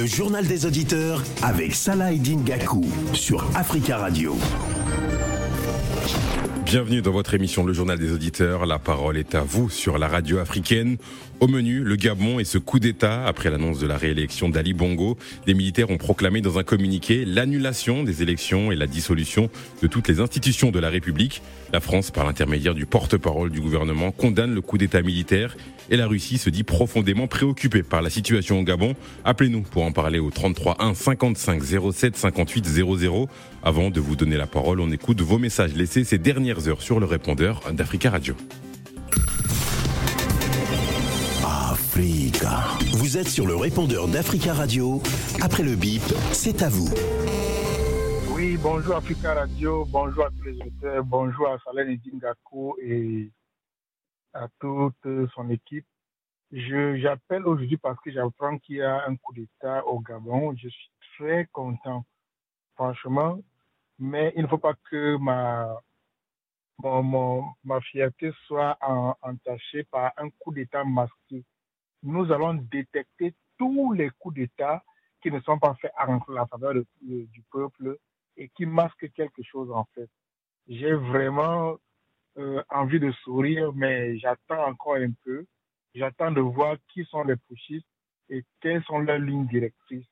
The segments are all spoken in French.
Le journal des auditeurs avec Salah Gakou sur Africa Radio. Bienvenue dans votre émission Le Journal des Auditeurs. La parole est à vous sur la radio africaine. Au menu, le Gabon et ce coup d'État. Après l'annonce de la réélection d'Ali Bongo, les militaires ont proclamé dans un communiqué l'annulation des élections et la dissolution de toutes les institutions de la République. La France, par l'intermédiaire du porte-parole du gouvernement, condamne le coup d'État militaire et la Russie se dit profondément préoccupée par la situation au Gabon. Appelez-nous pour en parler au 33 1 55 07 58 00. Avant de vous donner la parole, on écoute vos messages laissés ces dernières heures sur le répondeur d'Africa Radio. Africa. Vous êtes sur le répondeur d'Africa Radio. Après le bip, c'est à vous. Oui, bonjour Africa Radio, bonjour à tous les auditeurs, bonjour à Salène Dingako et à toute son équipe. Je, j'appelle aujourd'hui parce que j'apprends qu'il y a un coup d'État au Gabon. Je suis très content, franchement, mais il ne faut pas que ma, mon, ma fierté soit en- entachée par un coup d'État masqué. Nous allons détecter tous les coups d'État qui ne sont pas faits en la faveur du peuple et qui masquent quelque chose en fait. J'ai vraiment euh, envie de sourire, mais j'attends encore un peu. J'attends de voir qui sont les pushistes et quelles sont leurs lignes directrices.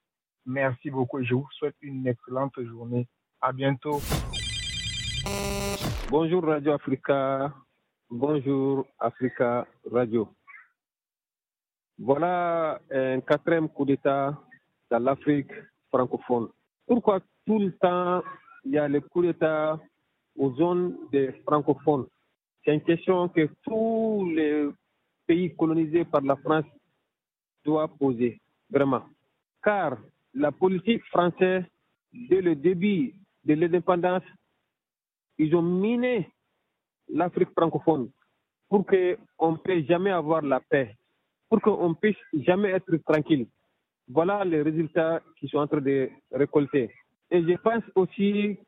Merci beaucoup je vous souhaite une excellente journée. À bientôt. Bonjour Radio Africa. Bonjour Africa Radio. Voilà un quatrième coup d'État dans l'Afrique francophone. Pourquoi tout le temps il y a les coups d'État aux zones des francophones? C'est une question que tous les pays colonisés par la France doivent poser, vraiment. Car la politique française, dès le début de l'indépendance, ils ont miné l'Afrique francophone pour qu'on ne puisse jamais avoir la paix, pour qu'on puisse jamais être tranquille. Voilà les résultats qu'ils sont en train de récolter. Et je pense aussi,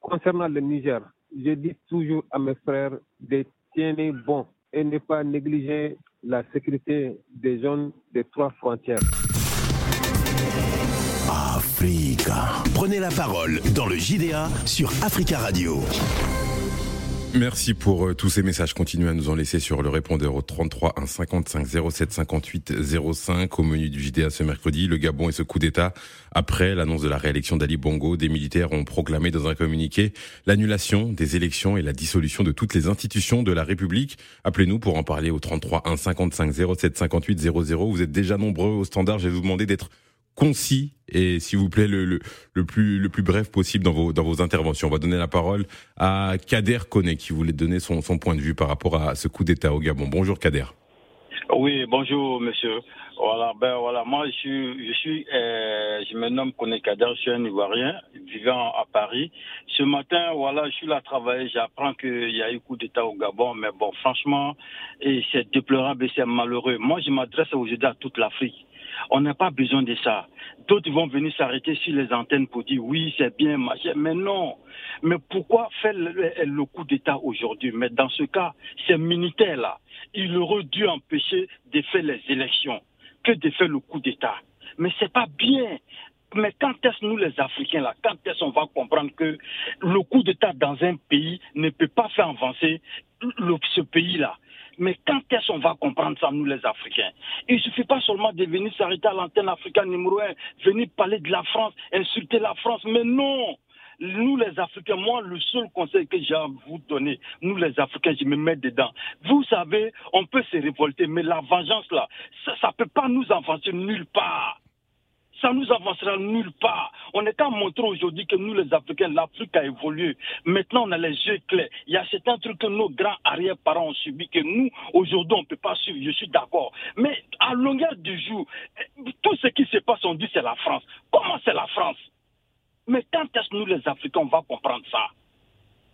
concernant le Niger, je dis toujours à mes frères de tenir bon et ne pas négliger la sécurité des zones des trois frontières. Prenez la parole dans le JDA sur Africa Radio. Merci pour euh, tous ces messages. Continuez à nous en laisser sur le répondeur au 33 1 55 07 58 05 au menu du JDA ce mercredi. Le Gabon et ce coup d'État. Après l'annonce de la réélection d'Ali Bongo, des militaires ont proclamé dans un communiqué l'annulation des élections et la dissolution de toutes les institutions de la République. Appelez-nous pour en parler au 33 1 55 07 58 00. Vous êtes déjà nombreux au standard. Je vais vous demander d'être concis et s'il vous plaît le, plus bref possible dans vos interventions. On va donner la parole à Kader Koné qui voulait donner son, point de vue par rapport à ce coup d'État au Gabon. Bonjour Kader. Oui, bonjour monsieur. Voilà, ben voilà, moi je suis, je suis, euh, je me nomme Koné Kader, je suis un Ivoirien vivant à Paris. Ce matin, voilà, je suis là à travailler, j'apprends qu'il y a eu coup d'État au Gabon, mais bon, franchement, c'est déplorable et c'est malheureux. Moi, je m'adresse aujourd'hui à toute l'Afrique. On n'a pas besoin de ça. D'autres vont venir s'arrêter sur les antennes pour dire oui, c'est bien, machin. Mais non. Mais pourquoi faire le, coup d'État aujourd'hui? Mais dans ce cas, ces militaires-là, il aurait dû empêcher de faire les élections que de faire le coup d'État. Mais c'est pas bien. Mais quand est-ce nous les Africains là, quand est-ce on va comprendre que le coup d'État dans un pays ne peut pas faire avancer ce pays-là? Mais quand est-ce qu'on va comprendre ça, nous les Africains? Il ne suffit pas seulement de venir s'arrêter à l'antenne africaine numéro un, venir parler de la France, insulter la France, mais non! Nous les Africains, moi le seul conseil que j'ai à vous donner, nous les Africains, je me mets dedans. Vous savez, on peut se révolter, mais la vengeance là, ça ne peut pas nous avancer nulle part ça nous avancera nulle part. On est qu'à montrer aujourd'hui que nous, les Africains, l'Afrique a évolué. Maintenant, on a les yeux clairs. Il y a certains trucs que nos grands arrière-parents ont subi que nous, aujourd'hui, on ne peut pas suivre. Je suis d'accord. Mais à longueur du jour, eh, tout ce qui se passe, on dit c'est la France. Comment c'est la France? Mais quand est-ce que nous, les Africains, on va comprendre ça?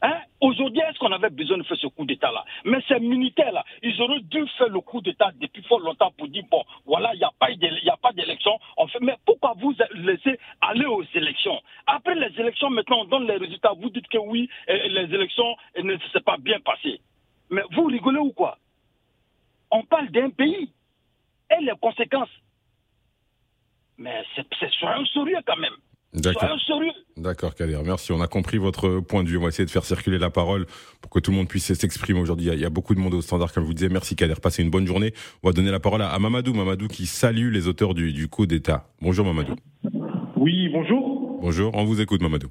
Hein? Aujourd'hui, est-ce qu'on avait besoin de faire ce coup d'État-là? Mais ces militaires-là, ils auraient dû faire le coup d'État depuis fort longtemps pour dire, bon, voilà, il n'y a pas d'élection. Mais pourquoi vous laissez aller aux élections? Après les élections, maintenant, on donne les résultats. Vous dites que oui, les élections ne se sont pas bien passées. Mais vous rigolez ou quoi? On parle d'un pays et les conséquences? Mais c'est soyons sérieux quand même. D'accord. D'accord, Kader. Merci. On a compris votre point de vue. On va essayer de faire circuler la parole pour que tout le monde puisse s'exprimer aujourd'hui. Il y a beaucoup de monde au standard, comme je vous disais. Merci, Kader. Passez une bonne journée. On va donner la parole à Mamadou. Mamadou qui salue les auteurs du, du coup d'État. Bonjour, Mamadou. Oui, bonjour. Bonjour. On vous écoute, Mamadou.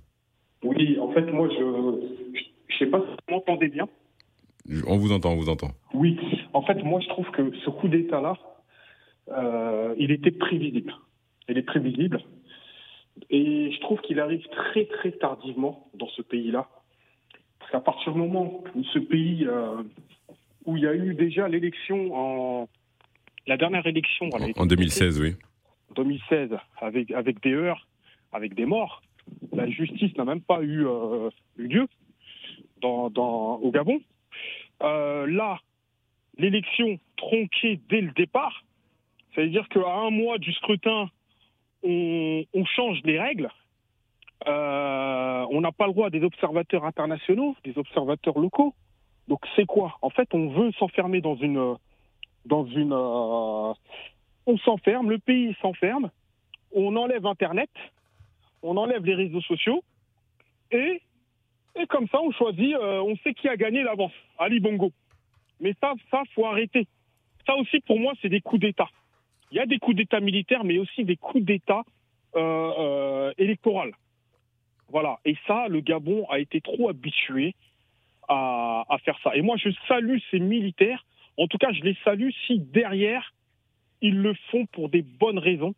Oui, en fait, moi, je je sais pas si vous m'entendez bien. On vous entend, on vous entend. Oui. En fait, moi, je trouve que ce coup d'État-là, euh, il était prévisible. Il est prévisible. Et je trouve qu'il arrive très très tardivement dans ce pays-là. Parce qu'à partir du moment où ce pays, euh, où il y a eu déjà l'élection en... La dernière élection... En, 2016, oui. 2016, avec, avec des heures, avec des morts. La justice n'a même pas eu, euh, lieu dans, dans, au Gabon. Euh, là, l'élection tronquée dès le départ, ça veut dire qu'à un mois du scrutin, on, change les règles. Euh, on n'a pas le droit des observateurs internationaux, des observateurs locaux. Donc c'est quoi? En fait, on veut s'enfermer dans une, dans une, euh, on s'enferme, le pays s'enferme, on enlève Internet, on enlève les réseaux sociaux, et, et comme ça, on choisit, euh, on sait qui a gagné l'avance, Ali Bongo. Mais ça, ça faut arrêter. Ça aussi, pour moi, c'est des coups d'État. Il y a des coups d'État militaires, mais aussi des coups d'État euh, euh, électoraux. Voilà. Et ça, le Gabon a été trop habitué à, faire ça. Et moi, je salue ces militaires. En tout cas, je les salue si derrière, ils le font pour des bonnes raisons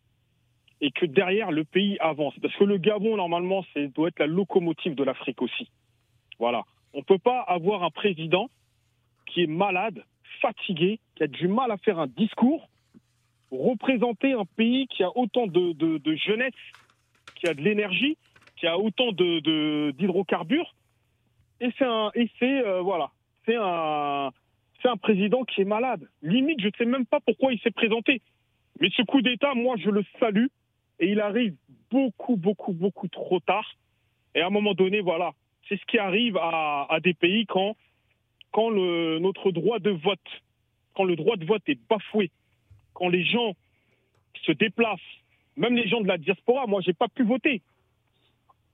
et que derrière, le pays avance. Parce que le Gabon, normalement, doit être la locomotive de l'Afrique aussi. Voilà. On ne peut pas avoir un président qui est malade, fatigué, qui a du mal à faire un discours représenter un pays qui a autant de, jeunesse, qui a de l'énergie, qui a autant d'hydrocarbures. Et c'est un, euh, voilà, c'est un, président qui est malade. Limite, je ne sais même pas pourquoi il s'est présenté. Mais ce coup d'État, moi, je le salue. Et il arrive beaucoup, beaucoup, beaucoup trop tard. Et à un moment donné, voilà, c'est ce qui arrive à, des pays quand, notre droit de vote, quand le droit de vote est bafoué, quand les gens se déplacent, même les gens de la diaspora, moi, j'ai pas pu voter.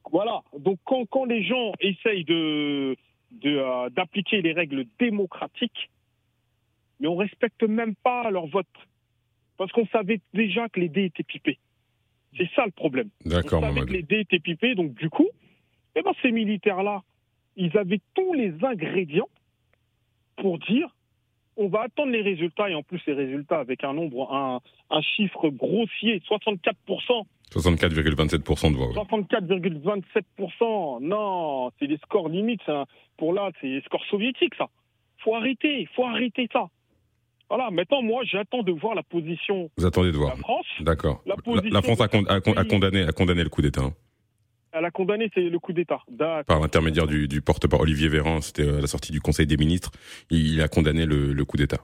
Voilà. Donc, quand, quand les gens essayent de, euh, d'appliquer les règles démocratiques, mais on respecte même pas leur vote. Parce qu'on savait déjà que les dés étaient pipés. C'est ça le problème. D'accord, on savait que les dés étaient pipés, donc du coup, eh ben, ces militaires-là, ils avaient tous les ingrédients pour dire on va attendre les résultats et en plus les résultats avec un nombre, un, un chiffre grossier, 64%. 64,27% de voix. 64,27%. Non, c'est des scores limites. Pour là, c'est des scores soviétiques, ça. Faut arrêter, faut arrêter ça. Voilà, maintenant, moi, j'attends de voir la position Vous attendez de voir. la France. D'accord. La, France a, condamné, a condamné le coup d'État. Elle a condamné c'est le coup d'État. Par l'intermédiaire du, du porte-parole Olivier Véran, c'était à la sortie du Conseil des ministres, il a condamné le, coup d'État.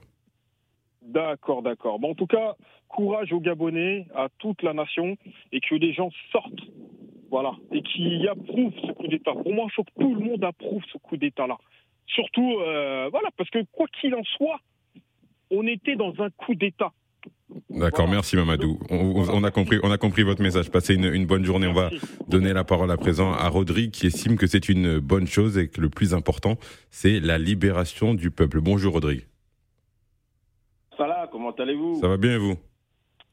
D'accord, d'accord. Bon, en tout cas, courage aux Gabonais, à toute la nation, et que les gens sortent, voilà, et qui approuvent ce coup d'État. Pour moi, il faut que tout le monde approuve ce coup d'État-là. Surtout, euh, voilà, parce que quoi qu'il en soit, on était dans un coup d'État. D'accord, merci Mamadou. On, a compris, on a compris votre message. Passez une, bonne journée. On va donner la parole à présent à Rodrigue qui estime que c'est une bonne chose et que le plus important, c'est la libération du peuple. Bonjour Rodrigue. Salah, comment allez-vous? Ça va bien et vous?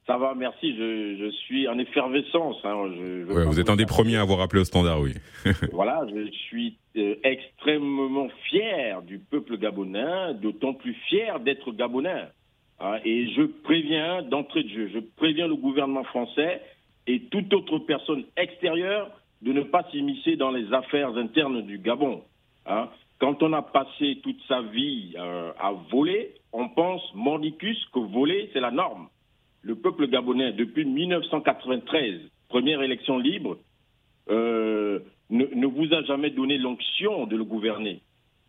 Ça va, merci. Je, suis en effervescence. Hein. vous êtes un des premiers à avoir appelé au standard, oui. voilà, je suis euh, extrêmement fier du peuple gabonais, d'autant plus fier d'être gabonais. Hein, et je préviens d'entrée de jeu, je préviens le gouvernement français et toute autre personne extérieure de ne pas s'immiscer dans les affaires internes du Gabon. Hein. Quand on a passé toute sa vie euh, à voler, on pense mordicus que voler, c'est la norme. Le peuple gabonais, depuis 1993, première élection libre, euh, ne, ne, vous a jamais donné l'onction de le gouverner,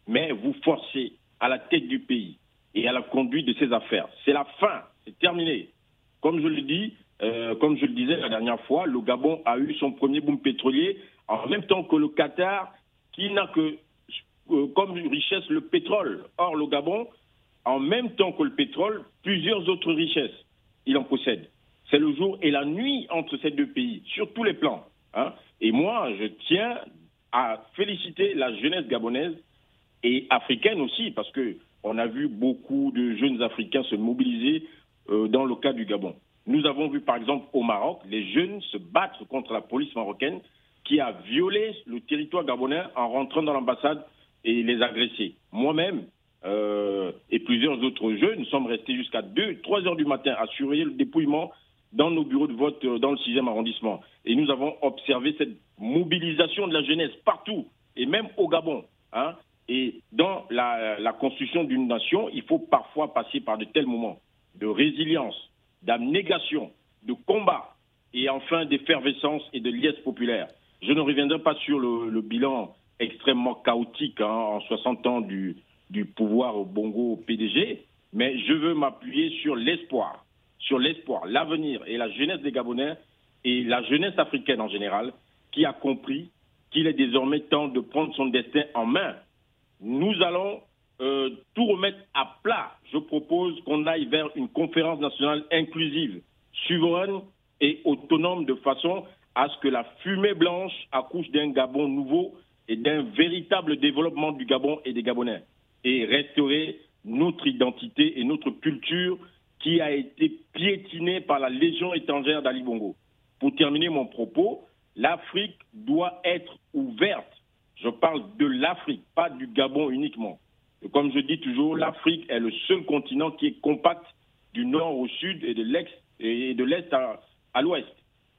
mais vous forcez à la tête du pays et à la conduite de ses affaires. C'est la fin, c'est terminé. Comme je le dis, euh, comme je le disais la dernière fois, le Gabon a eu son premier boom pétrolier en même temps que le Qatar, qui n'a que euh, comme richesse le pétrole. Or, le Gabon, en même temps que le pétrole, plusieurs autres richesses, il en possède. C'est le jour et la nuit entre ces deux pays, sur tous les plans. Hein. Et moi, je tiens à féliciter la jeunesse gabonaise et africaine aussi, parce que on a vu beaucoup de jeunes Africains se mobiliser euh, dans le cas du Gabon. Nous avons vu par exemple au Maroc les jeunes se battre contre la police marocaine qui a violé le territoire gabonais en rentrant dans l'ambassade et les agresser. Moi-même euh, et plusieurs autres jeunes sommes restés jusqu'à 2, 3 heures du matin à surveiller le dépouillement dans nos bureaux de vote euh, dans le 6e arrondissement. Et nous avons observé cette mobilisation de la jeunesse partout, et même au Gabon. Hein. Et dans la, la construction d'une nation, il faut parfois passer par de tels moments de résilience, d'abnégation, de combat, et enfin d'effervescence et de liesse populaire. Je ne reviendrai pas sur le, le bilan extrêmement chaotique hein, en 60 ans du, du pouvoir au Bongo PDG, mais je veux m'appuyer sur l'espoir, sur l'espoir, l'avenir et la jeunesse des Gabonais et la jeunesse africaine en général, qui a compris qu'il est désormais temps de prendre son destin en main. Nous allons euh, tout remettre à plat. Je propose qu'on aille vers une conférence nationale inclusive, souveraine et autonome de façon à ce que la fumée blanche accouche d'un Gabon nouveau et d'un véritable développement du Gabon et des Gabonais et restaurer notre identité et notre culture qui a été piétinée par la Légion étrangère d'Ali Bongo. Pour terminer mon propos, l'Afrique doit être ouverte. Je parle de l'Afrique, pas du Gabon uniquement. Et comme je dis toujours, l'Afrique est le seul continent qui est compact du nord au sud et de l'est et de l'est à, à l'ouest.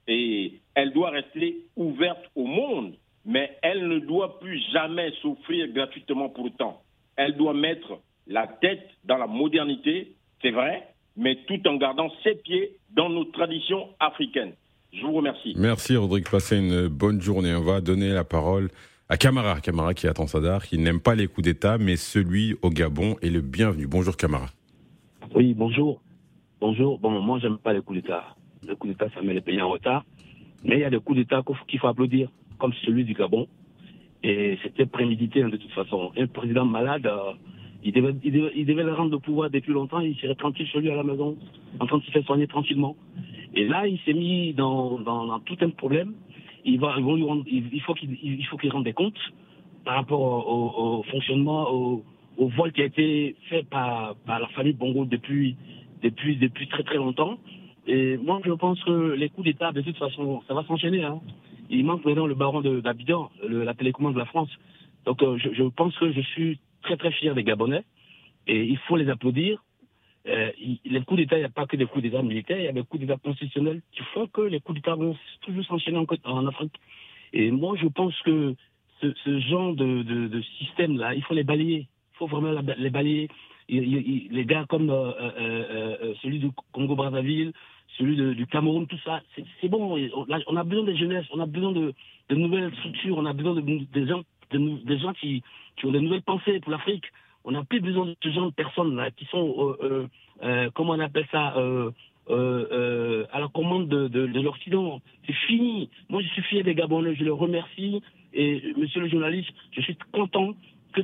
Et elle doit rester ouverte au monde, mais elle ne doit plus jamais s'offrir gratuitement pour autant elle doit mettre la tête dans la modernité, c'est vrai, mais tout en gardant ses pieds dans nos traditions africaines. Je vous remercie. Merci Rodrigue, passez une bonne journée. On va donner la parole à Camara, Camara qui attend Sadar, qui n'aime pas les coups d'État, mais celui au Gabon est le bienvenu. Bonjour Camara. Oui, bonjour. Bonjour. Bon, moi, j'aime pas les coups d'État. Les coups d'État, ça met les pays en retard. Mais il y a des coups d'État qu'il faut applaudir, comme celui du Gabon. Et c'était prémédité hein, de toute façon. Un président malade, euh, il, devait, le rendre de pouvoir depuis longtemps. Il serait tranquille chez lui à la maison, en train de se faire soigner tranquillement. Et là, il s'est mis dans, tout un problème. Il, faut qu'il il des comptes par rapport au, fonctionnement, au, vol qui a été fait par, la famille Bongo depuis, très très longtemps. Et moi, je pense que les coups d'État, de toute façon, ça va s'enchaîner. Hein il manque maintenant le baron d'Abidjan, la télécommande de la France. Donc euh, je, pense que je suis très très fier des Gabonais et il faut les applaudir. Euh, les coups d'État, il n'y a pas que des coups d'État militaires, il y a des coups d'État constitutionnels qui font que les coups d'État vont toujours s'enchaîner en, Afrique. Et moi, je pense que ce, genre de, système-là, il faut les balayer. Il faut vraiment les balayer. Les gars comme euh, euh, celui du Congo-Brazzaville, celui du Cameroun, tout ça. C'est bon. On a besoin de jeunesse, on a besoin de, nouvelles structures, on a besoin de gens, de, des gens qui, qui ont de nouvelles pensées pour l'Afrique. On n'a plus besoin de ce genre de personnes là qui sont, euh, euh, euh comment on appelle ça, à la commande de, de, de l'Occident. C'est fini. Moi, je suis fier des Gabonais, je les remercie. Et monsieur le journaliste, je suis content que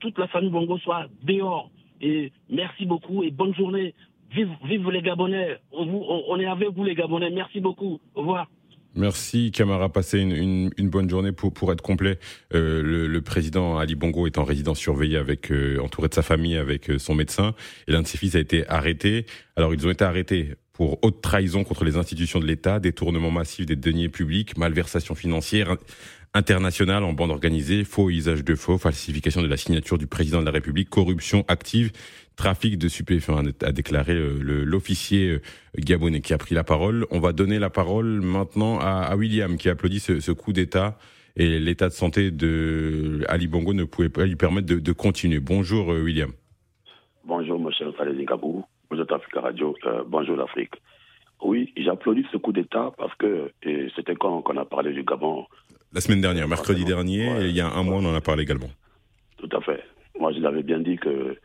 toute la famille Bongo soit dehors. Et merci beaucoup et bonne journée. Vive, vive les Gabonais. On, on, est avec vous les Gabonais. Merci beaucoup. Au revoir. Merci Camara, passez une, bonne journée pour, être complet. Euh, le, président Ali Bongo est en résidence surveillée avec euh, entouré de sa famille avec euh, son médecin et l'un de ses fils a été arrêté. Alors ils ont été arrêtés pour haute trahison contre les institutions de l'État, détournement massif des deniers publics, malversation financière, international en bande organisée, faux usage de faux, falsification de la signature du président de la République, corruption active, trafic de stupéfiants, a déclaré l'officier euh, gabonais qui a pris la parole. On va donner la parole maintenant à, William qui applaudit ce, ce coup d'État et l'état de santé de Ali Bongo ne pouvait pas lui permettre de, de continuer. Bonjour euh, William. Bonjour monsieur Khaled Gabou, bonjour Africa Radio, euh, bonjour l'Afrique. Oui, j'applaudis ce coup d'État parce que c'était quand on a parlé du Gabon la semaine dernière, mercredi dernier, il y a un mois, on en a parlé également. Tout à fait. Moi, je l'avais bien dit que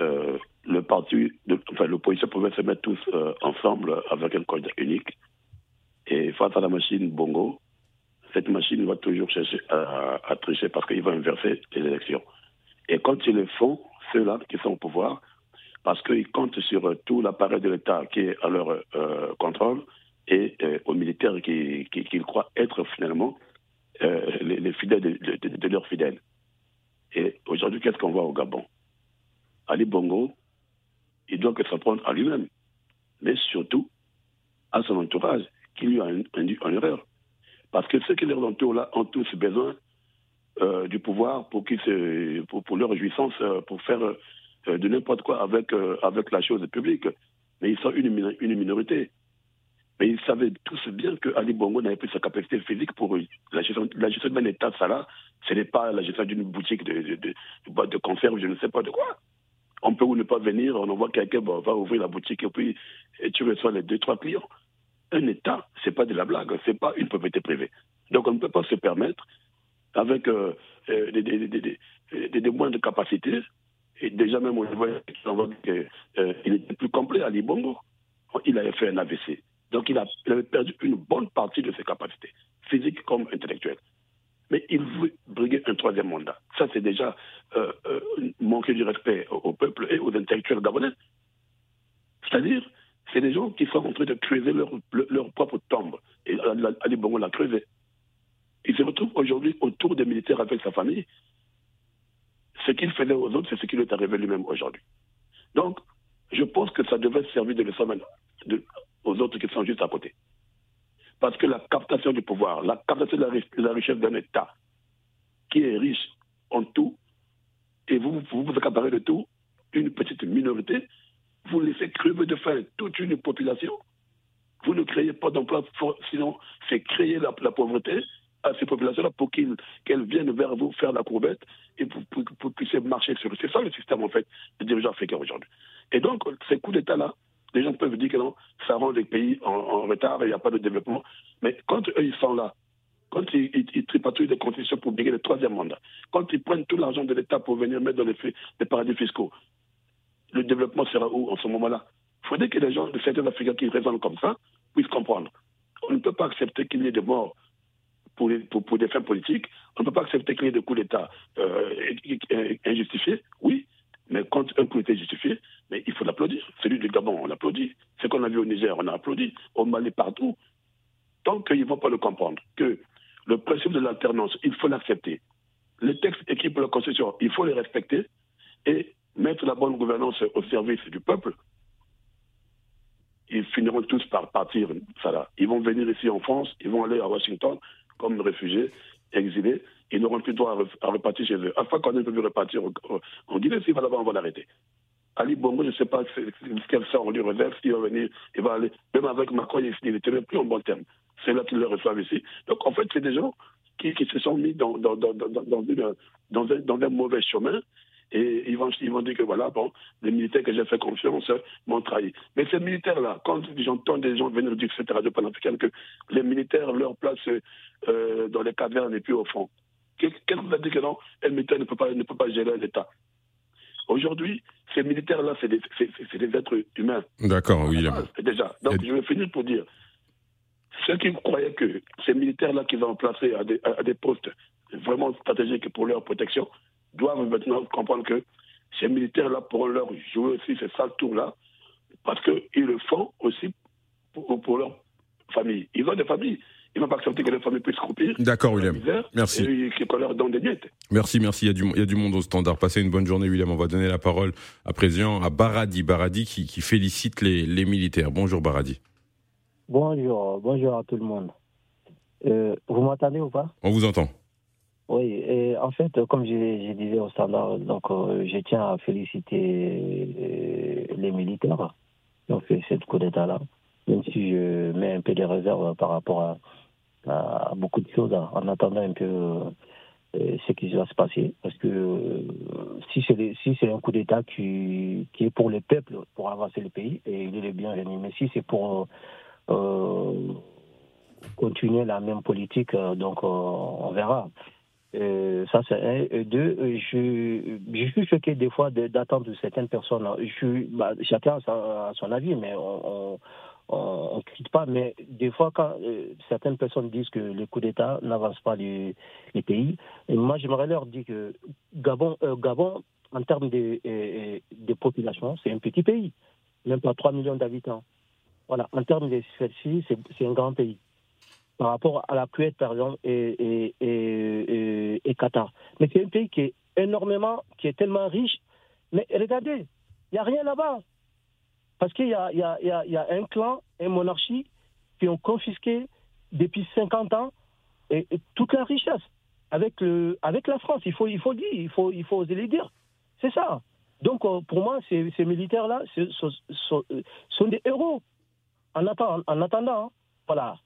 euh, le parti, de, enfin, l'opposition pouvait se mettre tous euh, ensemble avec un code unique. Et face à la machine Bongo, cette machine va toujours chercher à, à tricher parce qu'il va inverser les élections. Et quand ils le font, ceux-là qui sont au pouvoir, parce qu'ils comptent sur tout l'appareil de l'État qui est à leur contrôle et aux militaires qu'ils qui, croient être finalement les, fidèles de leurs fidèles. Et aujourd'hui, qu'est-ce qu'on voit au Gabon? Ali Bongo, il doit que s'en prendre à lui-même, mais surtout à son entourage, qui lui a induit en erreur. Parce que ceux qui leur entourent là ont tous besoin euh, du pouvoir pour, se, pour, leur jouissance, euh, pour faire euh, de n'importe quoi avec, avec la chose publique. Mais ils sont une, minorité. Mais ils savaient tous bien que Ali Bongo n'avait plus sa capacité physique pour la gestion, la gestion d'un État, ça là, ce n'est pas la gestion d'une boutique de, de, de conserve, je ne sais pas de quoi on peut ou ne pas venir, on envoie quelqu'un, va ouvrir la boutique et puis tu reçois les deux, trois clients. Un État, c'est pas de la blague, c'est pas une propriété privée. Donc on ne peut pas se permettre, avec euh, euh, des, des, des, moindres capacités, et déjà même on voit qu'il euh, était plus complet à Libongo, il avait fait un AVC. Donc il, a, avait perdu une bonne partie de ses capacités, physiques comme intellectuelles mais il briguer un troisième mandat. Ça, c'est déjà euh, euh, manquer du respect au, peuple et aux intellectuels gabonais. C'est-à-dire, c'est des gens qui sont en train de creuser leur, leur propre tombe. Et Ali Bongo l'a creusé. Il se retrouve aujourd'hui autour des militaires avec sa famille. Ce qu'il faisait aux autres, c'est ce qui lui est arrivé lui-même aujourd'hui. Donc, je pense que ça devait servir de leçon aux autres qui sont juste à côté. Parce que la captation du pouvoir, la captation de la, richesse d'un État qui est riche en tout, et vous vous, vous accaparez de tout, une petite minorité, vous laissez crever de faim toute une population. Vous ne créez pas d'emploi, sinon c'est créer la, pauvreté à ces populations-là pour qu'elles viennent vers vous faire la courbette et pour, que vous puissiez marcher sur eux. C'est ça le système, en fait, des dirigeants africains aujourd'hui. Et donc, ces coups d'État-là, les gens peuvent dire que non, ça rend les pays en, retard et il n'y a pas de développement. Mais quand eux, ils sont là, quand ils, ils, tripatouillent des conditions pour briguer le troisième mandat, quand ils prennent tout l'argent de l'État pour venir mettre dans les, paradis fiscaux, le développement sera où en ce moment-là? Il faudrait que les gens de certains Africains qui raisonnent comme ça puissent comprendre. On ne peut pas accepter qu'il y ait des morts pour, des fins politiques. On ne peut pas accepter qu'il y ait des coups d'État euh, injustifiés. Oui, mais quand un coup était justifié, mais il faut l'applaudir. Celui du Gabon, on l'applaudit. Ce qu'on a vu au Niger, on a applaudi. Au Mali, partout. Tant qu'ils ne vont pas le comprendre, que le principe de l'alternance, il faut l'accepter. Les textes écrits pour la Constitution, il faut les respecter et mettre la bonne gouvernance au service du peuple. Ils finiront tous par partir, ça Ils vont venir ici en France, ils vont aller à Washington comme réfugiés, exilés, ils n'auront plus droit à, repartir chez eux. Fois qu'on ait pu repartir en Guinée, s'il va là-bas, on va l'arrêter. Ali Bongo, je ne sais pas quel sort on lui réserve, s'il va venir, il va aller. Même avec Macron, il n'était plus en bon terme. C'est là qu'ils le reçoivent ici. Donc en fait, c'est des gens qui, se sont mis dans, dans, dans, dans, un, dans un mauvais chemin. Et ils vont, ils vont dire que voilà, bon, les militaires que j'ai fait confiance m'ont trahi. Mais ces militaires-là, quand j'entends des gens venir dire, cette radio panafricaine, que les militaires, leur place euh, dans les cavernes et puis au fond, Qu'est-ce qu'on a dit que non Un militaire ne peut pas, ne peut pas gérer l'État? Aujourd'hui, ces militaires-là, c'est des, des, êtres humains. D'accord, oui. Déjà. Donc, je vais finir pour dire ceux qui croyaient que ces militaires-là qu'ils ont placés à des, à des, postes vraiment stratégiques pour leur protection doivent maintenant comprendre que ces militaires-là pourront leur jouer aussi ces sales tours-là parce qu'ils le font aussi pour, pour leur famille. Ils ont des familles. Ils ne vont pas accepter que les familles puissent croupir. D'accord, William. merci. Et qu'on leur donne des miettes. Merci, merci. Il y, a du, il y, a du, monde au standard. Passez une bonne journée, William. On va donner la parole à présent à Baradi. Baradi qui, qui félicite les, les, militaires. Bonjour, Baradi. Bonjour, bonjour à tout le monde. Euh, vous m'entendez ou pas? On vous entend. Oui, et en fait, comme je, je disais au standard, donc, euh, je tiens à féliciter euh, les militaires qui ont fait cette coup d'État-là, même si je mets un peu de réserve par rapport à, à, beaucoup de choses en attendant un peu euh, ce qui va se passer. Parce que euh, si c'est si un coup d'État qui, qui est pour le peuple, pour avancer le pays, et il est bienvenu. Mais si c'est pour continuer la même politique, donc on verra. ça, c'est un. Deux, je, je suis choqué des fois d'attendre certaines personnes. Je, bah, chacun a son avis, mais on, ne critique pas, mais des fois, quand euh, certaines personnes disent que les coups d'État n'avancent pas les, pays, et moi, j'aimerais leur dire que Gabon, euh, Gabon en termes de, de population, c'est un petit pays, même pas 3 millions d'habitants. Voilà, en termes de superficie, c'est un grand pays. Par rapport à la Kuwait, par exemple, et, et, et Qatar. Mais c'est un pays qui est énormément, qui est tellement riche. Mais regardez, il n'y a rien là-bas. Parce qu'il y, y, y, a, un clan, une monarchie qui ont confisqué depuis 50 ans toute la richesse avec, le, avec la France. Il faut, il faut dire, il faut, il faut oser le dire. C'est ça. Donc, euh, pour moi, ces, militaires-là sont, sont, des héros. En, attendant, en attendant, voilà.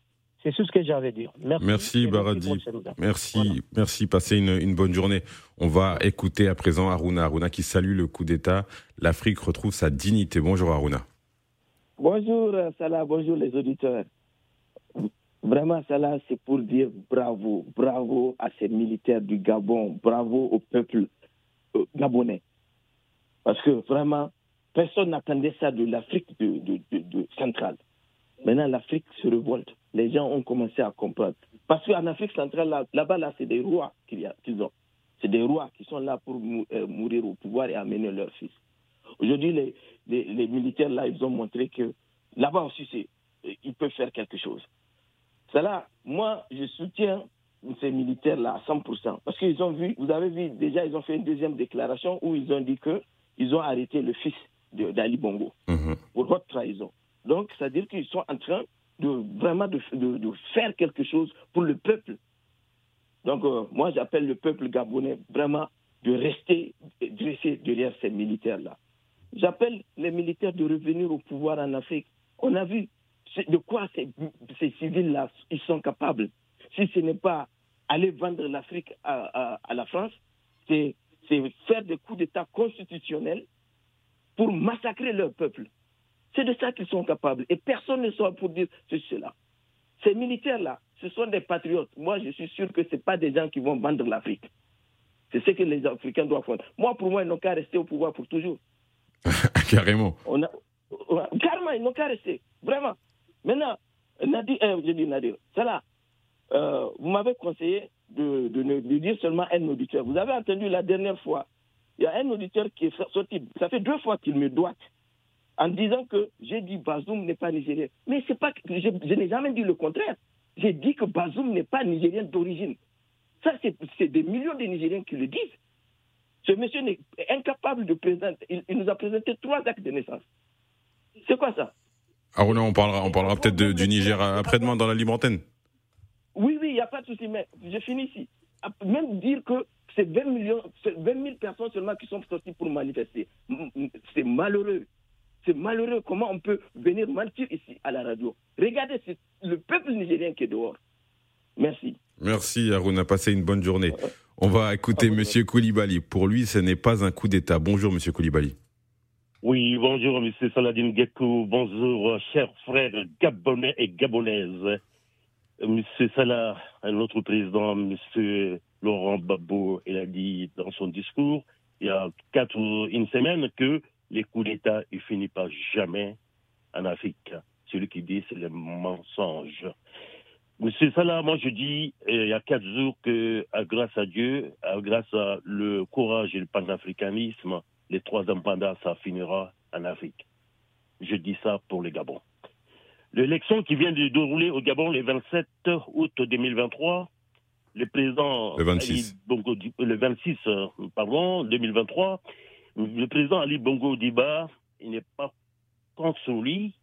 C'est tout ce que j'avais à dire. Merci, merci Baradi. Merci, merci. Passez une, une, bonne journée. On va écouter à présent Aruna. Aruna qui salue le coup d'État. L'Afrique retrouve sa dignité. Bonjour Aruna. Bonjour Salah, bonjour les auditeurs. Vraiment, Salah, c'est pour dire bravo, bravo à ces militaires du Gabon, bravo au peuple euh, gabonais. Parce que vraiment, personne n'attendait ça de l'Afrique de, de, de, centrale. Maintenant, l'Afrique se révolte. Les gens ont commencé à comprendre. Parce qu'en Afrique centrale, là-bas, là, c'est des rois qu'ils ont. C'est des rois qui sont là pour euh, mourir au pouvoir et amener leurs fils. Aujourd'hui, les, les, militaires, là, ils ont montré que là-bas aussi, ils peuvent faire quelque chose. Cela, moi, je soutiens ces militaires-là à 100%. Parce qu'ils ont vu, vous avez vu, déjà, ils ont fait une deuxième déclaration où ils ont dit qu'ils ont arrêté le fils d'Ali Bongo mhm. pour votre trahison. Donc, c'est-à-dire qu'ils sont en train de vraiment de, faire quelque chose pour le peuple. Donc, euh, moi, j'appelle le peuple gabonais vraiment de rester dressé derrière ces militaires-là. J'appelle les militaires de revenir au pouvoir en Afrique. On a vu de quoi ces, civils-là ils sont capables. Si ce n'est pas aller vendre l'Afrique à, la France, c'est faire des coups d'État constitutionnels pour massacrer leur peuple. C'est de ça qu'ils sont capables. Et personne ne soit pour dire cela. Ces militaires-là, ce sont des patriotes. Moi, je suis sûr que ce pas des gens qui vont vendre l'Afrique. C'est ce que les Africains doivent faire. Moi, pour moi, ils n'ont qu'à rester au pouvoir pour toujours. Carrément. On a, carrément, ils n'ont qu'à rester. Vraiment. Maintenant, Nadir, euh, je dis Nadir, là. Euh, vous m'avez conseillé de, de, dire seulement un auditeur. Vous avez entendu la dernière fois, il y a un auditeur qui est sorti, ça fait deux fois qu'il me doit, en disant que j'ai dit Bazoum n'est pas nigérien. Mais c'est pas, je, je n'ai jamais dit le contraire. J'ai dit que Bazoum n'est pas nigérien d'origine. Ça, c'est des millions de Nigériens qui le disent. Ce monsieur est incapable de présenter. Il, nous a présenté trois actes de naissance. C'est quoi ça? Ah on parlera, on parlera peut-être du Niger après-demain dans la libre antenne. Oui, oui, il n'y a pas de souci, mais je finis ici. Même dire que c'est 20 millions, 20 000 personnes seulement qui sont sorties pour manifester. C'est malheureux. C'est malheureux comment on peut venir mentir ici à la radio. Regardez, c'est le peuple nigérien qui est dehors. Merci. Merci Aruna, passez une bonne journée. On va écouter Monsieur Koulibaly. Pour lui, ce n'est pas un coup d'État. Bonjour Monsieur Koulibaly. Oui, bonjour Monsieur Saladin Gekou. Bonjour chers frères gabonais et gabonaises. Monsieur Salah, un autre président, Monsieur Laurent Gbagbo, il a dit dans son discours il y a quatre une semaine que les coups d'État ne finissent pas jamais en Afrique. Celui qui dit c'est le mensonge. Monsieur Salah, moi je dis euh, il y a quatre jours que grâce à Dieu, grâce à le courage et le panafricanisme, les trois indépendants, ça finira en Afrique. Je dis ça pour le Gabon. L'élection qui vient de dérouler au Gabon le 27 août 2023, le président le 26, Bongo, le 26 euh, pardon, 2023, le président Ali Bongo Diba, il n'est pas contre lui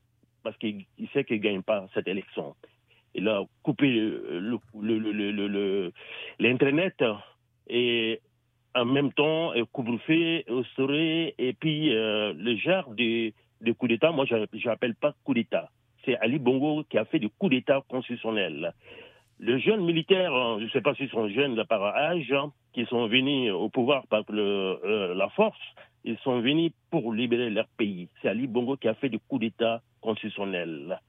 parce qu'il sait qu'il ne gagne pas cette élection il a coupé l'Internet et en même temps couvre-feu, et puis euh, le genre de, de coup d'État, moi je n'appelle pas coup d'État. C'est Ali Bongo qui a fait du coup d'État constitutionnel. Les jeunes militaires, hein, je ne sais pas s'ils sont jeunes par âge, hein, qui sont venus au pouvoir par le, euh, la force, ils sont venus pour libérer leur pays. C'est Ali Bongo qui a fait du coup d'État constitutionnel.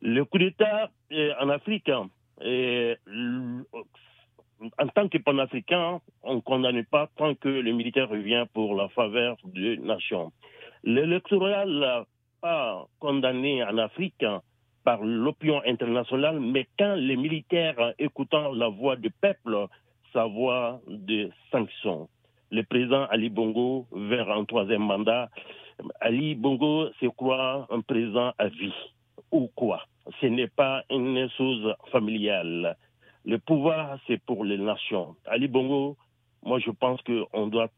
Le coup d'État euh, en Afrique, hein, euh, en tant que panafricain, on ne condamne pas tant que le militaire revient pour la faveur de nation. L'électoral pas condamné en Afrique par l'opinion internationale, mais quand les militaires, écoutant la voix du peuple, sa voix de sanction. le président Ali Bongo vers un troisième mandat. Ali Bongo c'est quoi un président à vie ou quoi Ce n'est pas une chose familiale. Le pouvoir, c'est pour les nations. Ali Bongo, moi je pense qu'on doit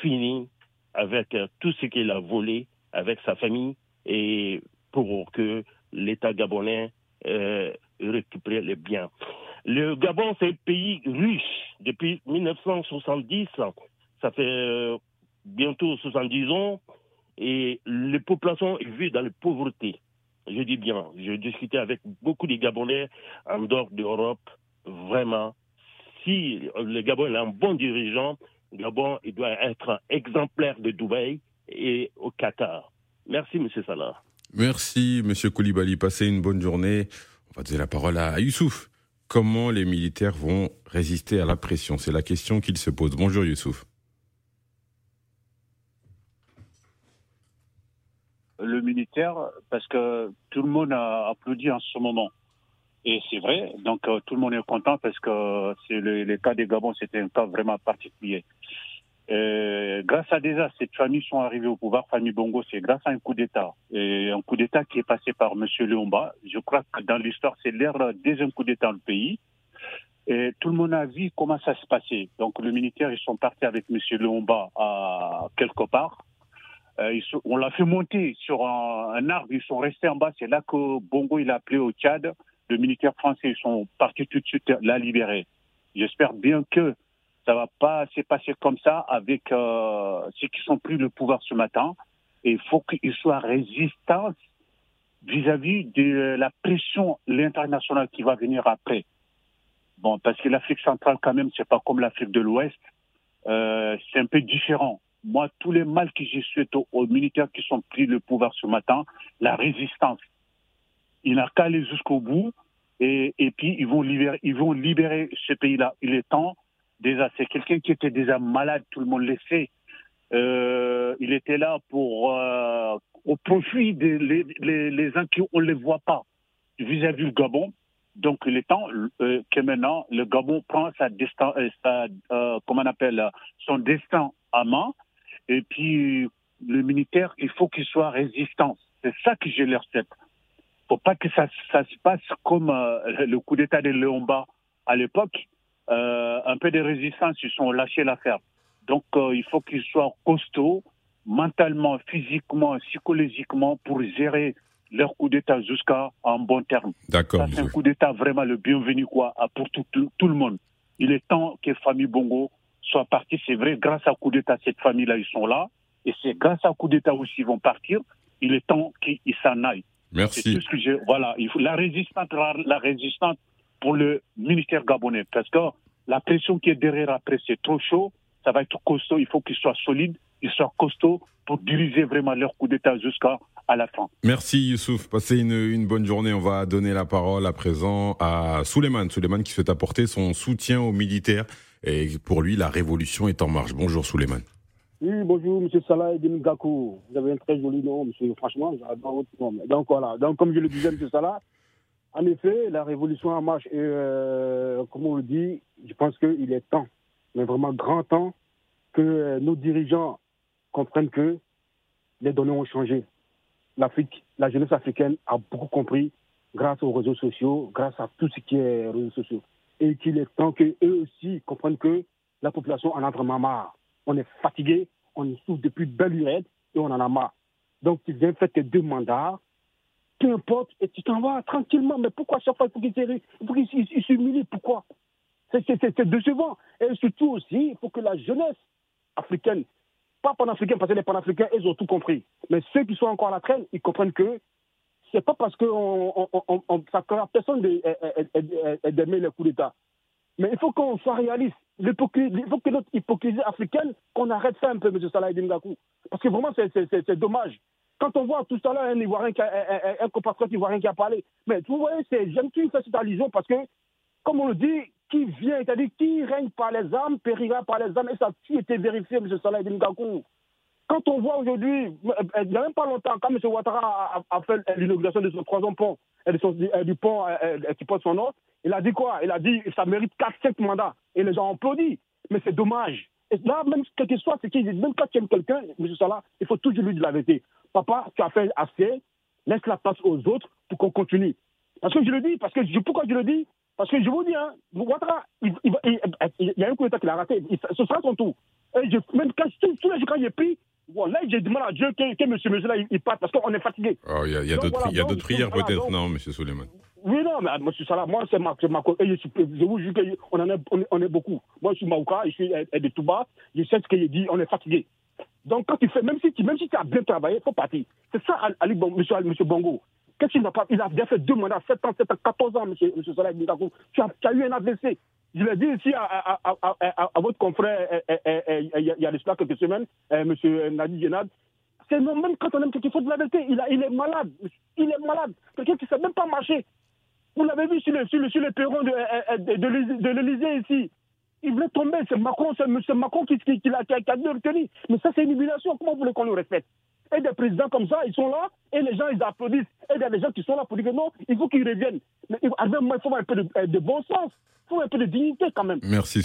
finir avec tout ce qu'il a volé avec sa famille et pour que l'État gabonais euh, récupère les biens. Le Gabon, c'est un pays riche. Depuis 1970, ça fait euh, bientôt 70 ans, et les populations vivent dans la pauvreté. Je dis bien, j'ai discuté avec beaucoup de Gabonais en dehors d'Europe. Vraiment, si le Gabon est un bon dirigeant, le Gabon doit être exemplaire de Dubaï et au Qatar. Merci, M. Salah. Merci, M. Koulibaly. Passez une bonne journée. On va donner la parole à Youssouf. Comment les militaires vont résister à la pression? C'est la question qu'il se pose. Bonjour, Youssouf. Le militaire, parce que tout le monde a applaudi en ce moment. Et c'est vrai, donc euh, tout le monde est content parce que c'est le, le, cas des Gabon, c'était un cas vraiment particulier. Euh, grâce à déjà cette famille sont arrivées au pouvoir, famille Bongo, c'est grâce à un coup d'État. Un coup d'État qui est passé par M. Léomba. Je crois que dans l'histoire, c'est l'ère des un coup d'État dans le pays. Et tout le monde a vu comment ça se passait. Donc, le militaire, ils sont partis avec M. Léomba à quelque part. Euh, ils sont, on l'a fait monter sur un, un, arbre, ils sont restés en bas. C'est là que Bongo, il a appelé au Tchad. Le militaire français, ils sont partis tout de suite la libérer. J'espère bien que ça va pas se passer comme ça avec euh, ceux qui sont pris le pouvoir ce matin. Et il faut qu'ils soient résistants vis-à-vis de la pression l'international qui va venir après. Bon, parce que l'Afrique centrale, quand même, c'est pas comme l'Afrique de l'Ouest. Euh, c'est un peu différent. Moi, tous les mal que j'ai souhaité aux, aux, militaires qui sont pris le pouvoir ce matin, la résistance. Il n'a qu'à aller jusqu'au bout et, et puis ils vont libérer, ils vont libérer ce pays-là. Il est temps déjà, c'est quelqu'un qui était déjà malade, tout le monde le sait. Euh, il était là pour euh, au profit des les, les, les uns qui on les voit pas vis-à-vis du Gabon. Donc il est temps euh, que maintenant le Gabon prend sa destin, sa, comment on appelle son destin à main. Et puis le militaire, il faut qu'il soit résistant. C'est ça que je leur souhaite. Faut pas que ça, ça se passe comme le coup d'État de Léomba à l'époque euh, un peu de résistance, ils sont lâchés l'affaire. Donc euh, il faut qu'ils soient costauds, mentalement, physiquement, psychologiquement, pour gérer leur coup d'État jusqu'à un bon terme. D'accord. C'est un coup d'État vraiment le bienvenu quoi, pour tout, tout, tout, le monde. Il est temps que famille Bongo soit partie. C'est vrai, grâce à coup d'État, cette famille-là, ils sont là. Et c'est grâce à coup d'État aussi ils vont partir. Il est temps qu'ils s'en aillent. Merci. Tout ce que je, voilà, il faut, la résistance, la, la résistance pour le ministère gabonais. Parce que la pression qui est derrière après, c'est trop chaud. Ça va être costaud. Il faut qu'ils soient solides, ils soient costauds pour diriger vraiment leur coup d'État jusqu'à à la fin. Merci Youssouf. Passez une, une, bonne journée. On va donner la parole à présent à Souleymane. Souleymane qui souhaite apporter son soutien aux militaires. Et pour lui, la révolution est en marche. Bonjour Souleymane. Oui, bonjour, M. Salah Edin Gakou. Vous avez un très joli nom, monsieur. Franchement, j'adore votre nom. Donc voilà. Donc, comme je le disais, M. Salah, en effet, la révolution en marche, et euh, comme on le dit, je pense qu'il est temps, mais vraiment grand temps, que euh, nos dirigeants comprennent que les données ont changé. L'Afrique, la jeunesse africaine a beaucoup compris grâce aux réseaux sociaux, grâce à tout ce qui est réseaux sociaux. Et qu'il est temps qu'eux aussi comprennent que la population en a vraiment marre. On est fatigué, on souffre depuis belle lurette et on en a marre. Donc, tu viens faire tes deux mandats, peu importe, et tu t'en vas tranquillement. Mais pourquoi chaque fois il faut qu'il s'humilie Pourquoi? C'est décevant. Et surtout aussi, il faut que la jeunesse africaine, pas panafricaine, parce que les panafricains, ils ont tout compris. Mais ceux qui sont encore à la traîne, ils comprennent que c'est pas parce que on, on, on, ça ne personne d'aimer les coups d'État. Mais il faut qu'on soit réaliste. Il faut que notre hypocrisie africaine, qu'on arrête ça un peu, M. Salah Ngakou. Parce que vraiment, c'est dommage. Quand on voit tout à l'heure un Ivoirien, qui a, un, un compatriote ivoirien qui a parlé, mais vous voyez, j'aime qu'il fait cette allusion parce que, comme on le dit, qui vient, c'est-à-dire qui règne par les armes, périra par les armes, et ça a tout été vérifié, M. Salah Ngakou. Quand on voit aujourd'hui, il n'y a même pas longtemps, quand M. Ouattara a, fait l'inauguration de son troisième pont, de son, du pont qui porte son nom, il a dit quoi? Il a dit ça mérite 4-5 mandats. Et les gens ont applaudi. Mais c'est dommage. Et là, même quel que soit ce qu'il dit, même quand tu aimes quelqu'un, M. Salah, il faut toujours lui dire la vérité. Papa, tu as fait assez, laisse la place aux autres pour qu'on continue. Parce que je le dis, parce que je, pourquoi je le dis? Parce que je vous dis, hein, Ouattara, il, il, il, il, y a un coup d'État qu'il a raté, ce sera son tour. Et je, même quand, tous, tous les jours, quand j'ai pris, là, j'ai demandé à Dieu que, que monsieur, monsieur là, il, parte, parce qu'on est fatigué. Oh, Il y a, y d'autres voilà, prières peut-être, non, monsieur Suleiman Oui, non, mais M. Salah, moi, c'est ma, ma et je, suis- je vous jure qu'on en est, on est, on est beaucoup. Moi, je suis Maouka, je suis euh, de Touba, je sais ce qu'il dit, on est fatigué. Donc, quand tu fais, même si tu, même si tu as bien travaillé, il faut partir. C'est ça, Ali, monsieur, monsieur Bongo. Qu'est-ce qu'il n'a pas Il a déjà fait deux mandats, 7 ans, 7 ans, 14 ans, monsieur, monsieur Ibn tu as, eu un AVC. Je l'ai dit ici à, à, à, votre confrère euh, euh, euh, il y a- de cela quelques semaines, monsieur Nadi Genad. C'est même quand on aime quelqu'un, il faut de la. Il, il est malade. Il est malade. Quelqu'un qui ne sait même pas marcher. Vous l'avez vu sur le, sur le, sur le perron de, de, de, l'Élysée ici. Il voulait tomber. C'est Macron, c'est. Macron qui, qui, qui l'a qui a, qui a dû le retenir. Mais ça, c'est une humiliation. Comment voulez qu'on le respecte? Et des présidents comme ça, ils sont là et les gens, ils applaudissent. Et il y a des gens qui sont là pour dire que non, il faut qu'ils reviennent. Mais il faut avoir un peu de, euh, de bon sens. Il faut un peu de dignité quand même. Merci.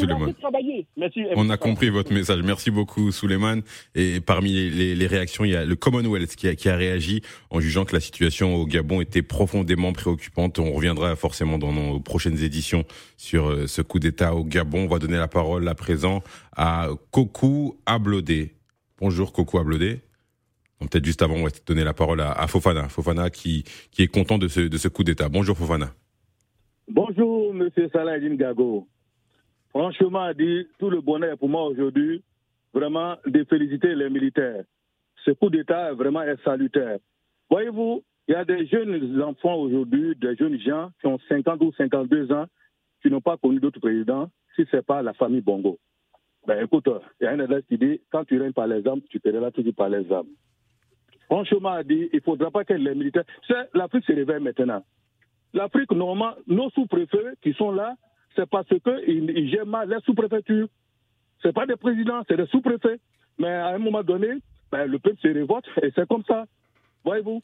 Merci. On a compris votre message. Merci beaucoup, Suleiman. Et parmi les, les- les réactions, il y a le Commonwealth qui a, qui a réagi en jugeant que la situation au Gabon était profondément préoccupante. On reviendra forcément dans nos prochaines éditions sur euh, ce coup d'État au Gabon. On va donner la parole à présent à Kokou Ablodé. Bonjour, Kokou Ablodé. Peut-être juste avant, on va donner la parole à, Fofana. Fofana qui, est content de ce, coup d'État. Bonjour, Fofana. Bonjour, Monsieur Saladin Gago. Franchement, dit tout le bonheur pour moi aujourd'hui, vraiment de féliciter les militaires. Ce coup d'État vraiment est salutaire. Voyez-vous, il y a des jeunes enfants aujourd'hui, des jeunes gens qui ont 50 ou 52 ans, qui n'ont pas connu d'autres présidents, si ce n'est pas la famille Bongo. Ben écoute, il y a un adresse qui dit, quand tu règnes par les armes, tu paieras toujours par les armes. Franchement, dit, il ne faudra pas que les militaires... L'Afrique se réveille maintenant. L'Afrique, normalement, nos sous-préfets qui sont là, c'est parce qu'ils ils gèrent mal les sous-préfectures. Ce pas des présidents, c'est des sous-préfets. Mais à un moment donné, ben, le peuple se révolte et c'est comme ça. Voyez-vous?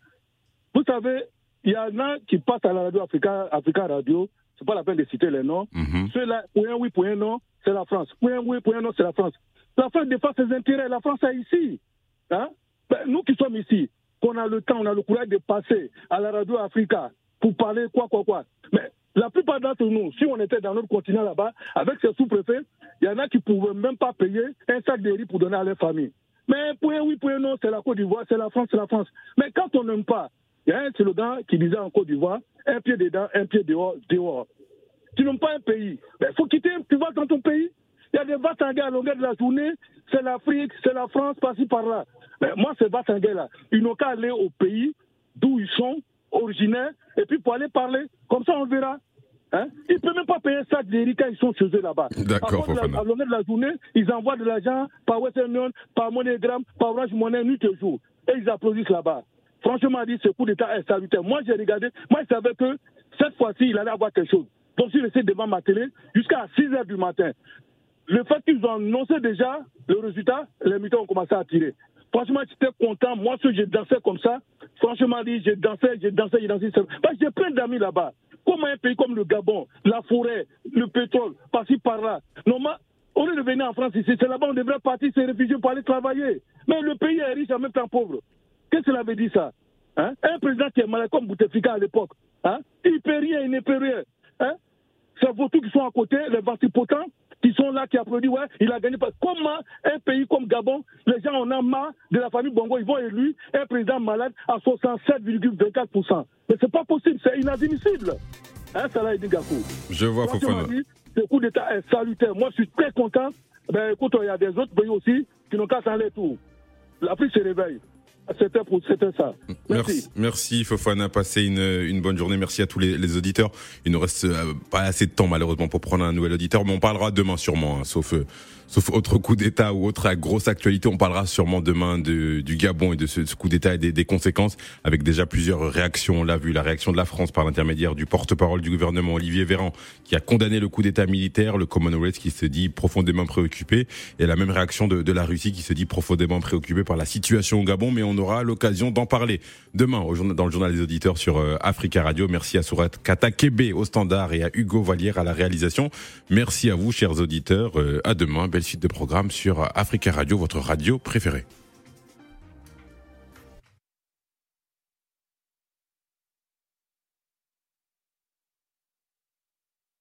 Vous savez, il y en a qui passent à la radio Africa, Africa Radio, c'est pas la peine de citer les noms. Ceux-là, pour un oui, pour un non, c'est la France. Pour un oui, pour un non, c'est la France. La France défend ses intérêts, la France est ici. Hein? Ben, nous qui sommes ici, qu'on a le temps, on a le courage de passer à la radio Africa pour parler quoi, quoi, quoi. Mais la plupart d'entre nous, si on était dans notre continent là-bas, avec ces sous-préfets, il y en a qui ne pouvaient même pas payer un sac de riz pour donner à leur famille. Mais pour un oui, pour un non, c'est la Côte d'Ivoire, c'est la France, c'est la France. Mais quand on n'aime pas, il y a un slogan qui disait en Côte d'Ivoire, un pied dedans, un pied dehors, dehors. Tu n'aimes pas un pays, il faut quitter, tu vas dans ton pays. Il y a des Vatangais à longueur de la journée, c'est l'Afrique, c'est la France, par-ci, par-là. Mais moi, ces Vatangais-là, ils n'ont qu'à aller au pays d'où ils sont, originaires, et puis pour aller parler. Comme ça, on verra. Hein? Ils ne peuvent même pas payer sac de quand ils sont chez eux là-bas. D'accord, À cause de la- journée, ils envoient de l'argent par Western Union, par MoneyGram, par Orange Money, nuit et jour. Et ils applaudissent là-bas. Franchement, dit, ce coup d'État est salutaire. Moi, j'ai regardé, moi, je savais que cette fois-ci, il allait avoir quelque chose. Donc, je suis resté devant ma télé jusqu'à 6 heures du matin. Le fait qu'ils ont annoncé déjà le résultat, les militaires ont commencé à tirer. Franchement, j'étais content. Moi, si je dansais comme ça, franchement, je dansais, je dansais, je dansais. Parce que j'ai plein d'amis là-bas. Comment un pays comme le Gabon, la forêt, le pétrole, par-ci, par-là. Normalement, au lieu de venir en France ici, c'est là-bas on devrait partir se réfugier pour aller travailler. Mais le pays est riche en même temps pauvre. Qu'est-ce que cela veut dire ça? Hein? Un président qui est malade comme Bouteflika à l'époque, hein? il ne peut rien, il ne peut rien. Hein? C'est vos qui sont à côté, les participants qui sont là, qui applaudissent, ouais, il a gagné. Comment un pays comme Gabon, les gens en ont marre de la famille Bongo, ils vont élu un président malade à 67,24%. Mais c'est pas possible, c'est inadmissible. Hein, Salah Eddin Gakou. Je vois Franchement Fofana. dit, Ce coup d'État est salutaire. Moi, je suis très content. Ben, écoute, il y a des autres pays aussi qui n'ont qu'à s'en aller tout. L'Afrique se réveille. C'était pour c'était ça. Merci. Merci Fofana, passez une, une bonne journée. Merci à tous les, les auditeurs. Il nous reste euh, pas assez de temps malheureusement pour prendre un nouvel auditeur, mais on parlera demain sûrement, hein, sauf euh, sauf autre coup d'État ou autre grosse actualité. On parlera sûrement demain de, du Gabon et de ce, ce coup d'État et des, des conséquences, avec déjà plusieurs réactions. On l'a vu, la réaction de la France par l'intermédiaire du porte-parole du gouvernement Olivier Véran, qui a condamné le coup d'État militaire, le Commonwealth qui se dit profondément préoccupé, et la même réaction de, de la Russie qui se dit profondément préoccupée par la situation au Gabon, mais on aura l'occasion d'en parler demain dans le journal des auditeurs sur euh, Africa Radio. Merci à Sourat Katakebe au standard et à Hugo Vallière à la réalisation. Merci à vous, chers auditeurs. Euh, à demain. Belle suite de programme sur Africa Radio, votre radio préférée.